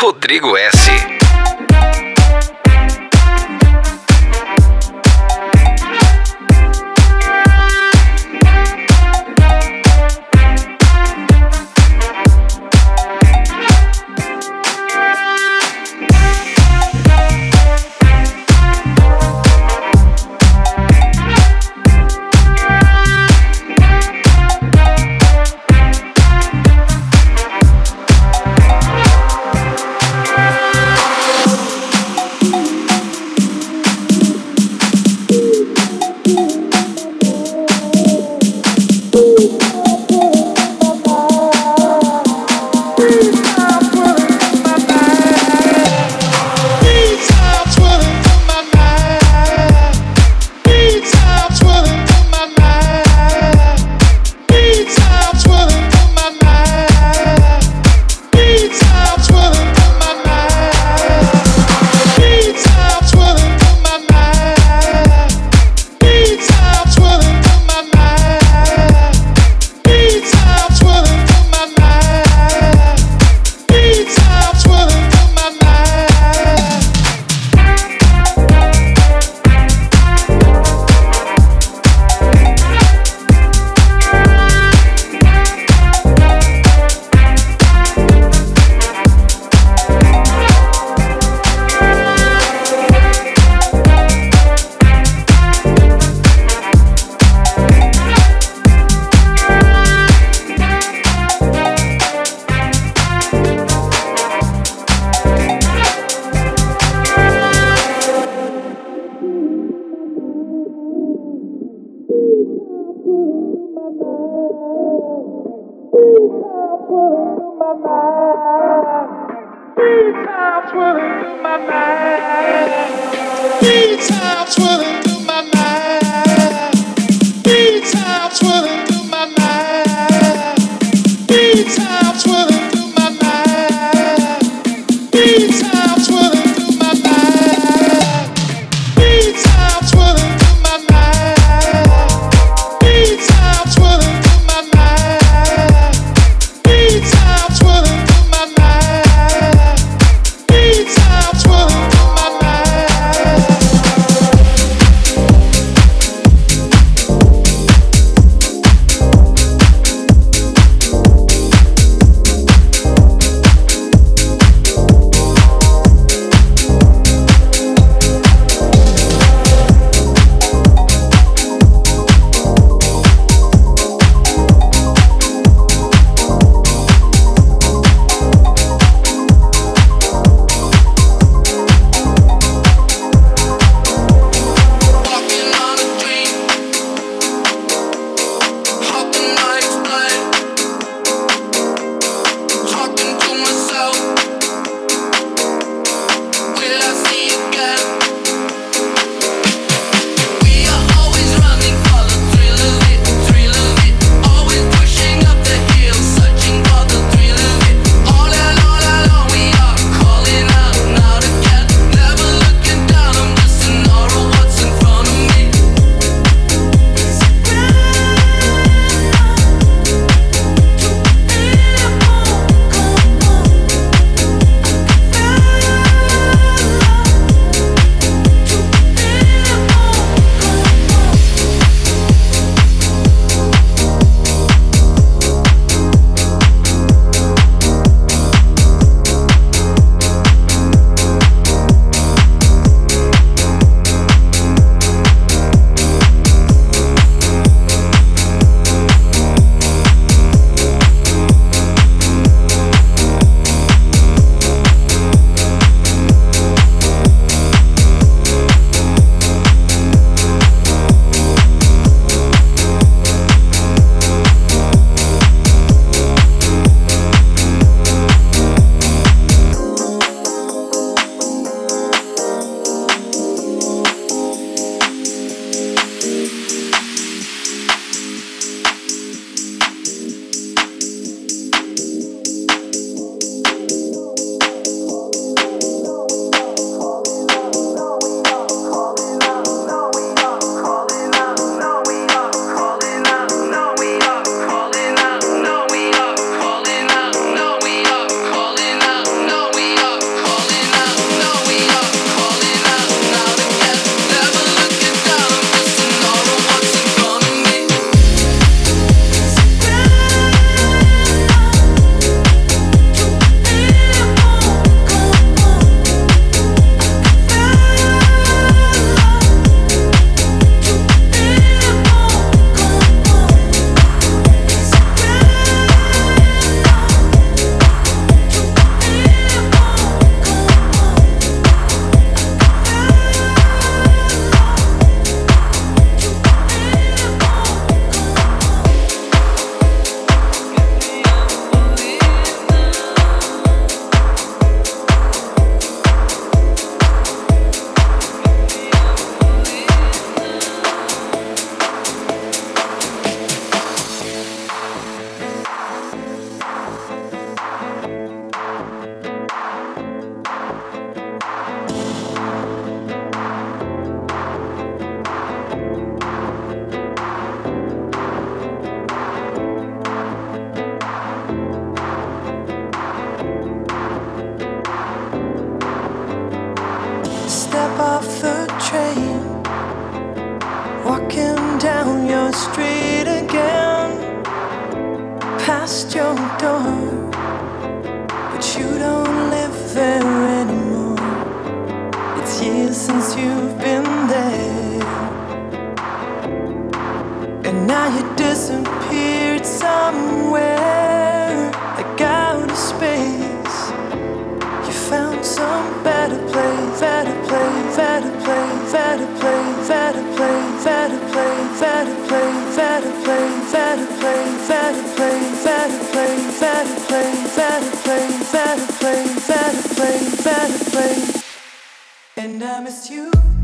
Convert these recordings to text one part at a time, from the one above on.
Rodrigo S. times will in my mind. In you.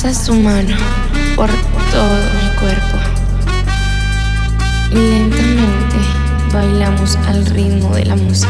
Pasas tu mano por todo mi cuerpo. Y lentamente bailamos al ritmo de la música.